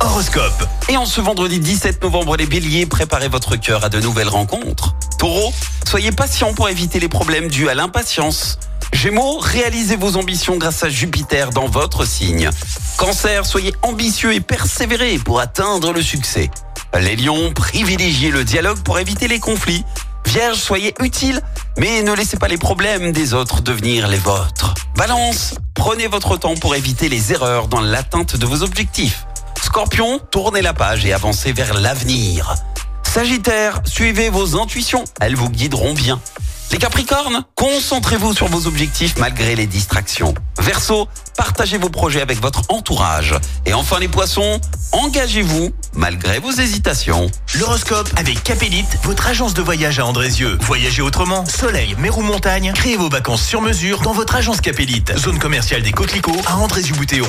Horoscope. Et en ce vendredi 17 novembre, les béliers, préparez votre cœur à de nouvelles rencontres. Taureau, soyez patient pour éviter les problèmes dus à l'impatience. Gémeaux, réalisez vos ambitions grâce à Jupiter dans votre signe. Cancer, soyez ambitieux et persévérez pour atteindre le succès. Les lions, privilégiez le dialogue pour éviter les conflits. Vierge, soyez utile, mais ne laissez pas les problèmes des autres devenir les vôtres. Balance, prenez votre temps pour éviter les erreurs dans l'atteinte de vos objectifs. Scorpion, tournez la page et avancez vers l'avenir. Sagittaire, suivez vos intuitions, elles vous guideront bien. Les Capricornes, concentrez-vous sur vos objectifs malgré les distractions. Verseau, partagez vos projets avec votre entourage. Et enfin les Poissons, engagez-vous malgré vos hésitations. L'horoscope avec Capélite, votre agence de voyage à Andrézieux. Voyagez autrement, soleil, mer ou montagne, créez vos vacances sur mesure dans votre agence Capélite. Zone commerciale des Coquelicots à Andrézieux-Boutéon.